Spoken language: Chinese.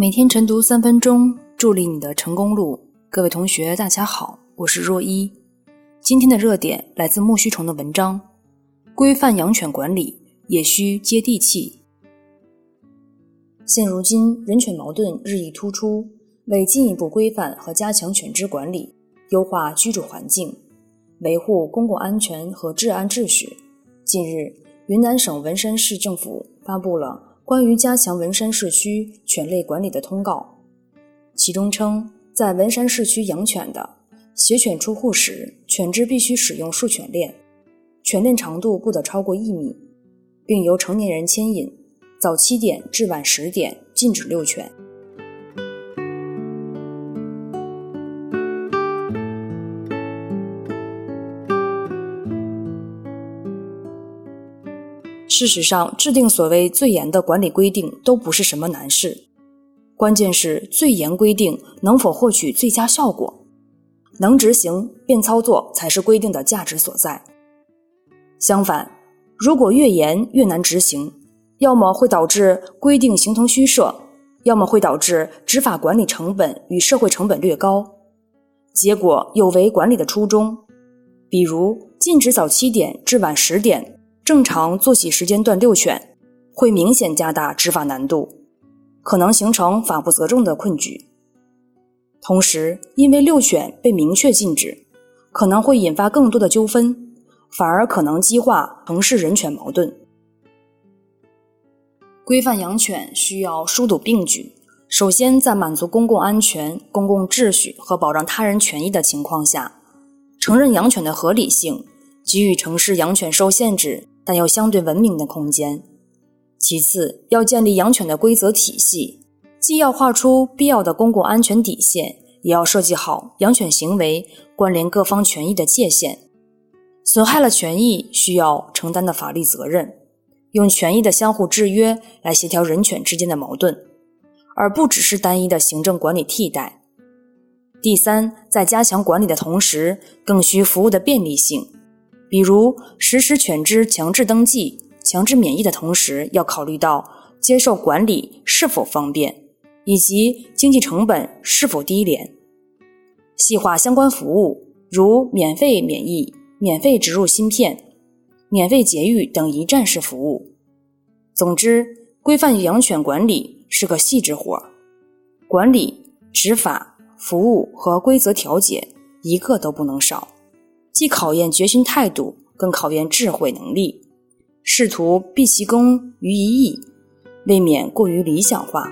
每天晨读三分钟，助力你的成功路。各位同学，大家好，我是若一。今天的热点来自莫须虫的文章：规范养犬管理也需接地气。现如今，人犬矛盾日益突出，为进一步规范和加强犬只管理，优化居住环境，维护公共安全和治安秩序，近日，云南省文山市政府发布了。关于加强文山市区犬类管理的通告，其中称，在文山市区养犬的携犬出户时，犬只必须使用束犬链，犬链长度不得超过一米，并由成年人牵引。早七点至晚十点禁止遛犬。事实上，制定所谓最严的管理规定都不是什么难事，关键是最严规定能否获取最佳效果，能执行便操作才是规定的价值所在。相反，如果越严越难执行，要么会导致规定形同虚设，要么会导致执法管理成本与社会成本略高，结果有违管理的初衷。比如禁止早七点至晚十点。正常作息时间段遛犬，会明显加大执法难度，可能形成法不责众的困局。同时，因为遛犬被明确禁止，可能会引发更多的纠纷，反而可能激化城市人犬矛盾。规范养犬需要疏堵并举，首先在满足公共安全、公共秩序和保障他人权益的情况下，承认养犬的合理性，给予城市养犬受限制。但又相对文明的空间。其次，要建立养犬的规则体系，既要画出必要的公共安全底线，也要设计好养犬行为关联各方权益的界限。损害了权益需要承担的法律责任，用权益的相互制约来协调人犬之间的矛盾，而不只是单一的行政管理替代。第三，在加强管理的同时，更需服务的便利性。比如实施犬只强制登记、强制免疫的同时，要考虑到接受管理是否方便，以及经济成本是否低廉。细化相关服务，如免费免疫、免费植入芯片、免费节育等一站式服务。总之，规范养犬管理是个细致活儿，管理、执法、服务和规则调解一个都不能少。既考验决心态度，更考验智慧能力，试图毕其功于一役，未免过于理想化。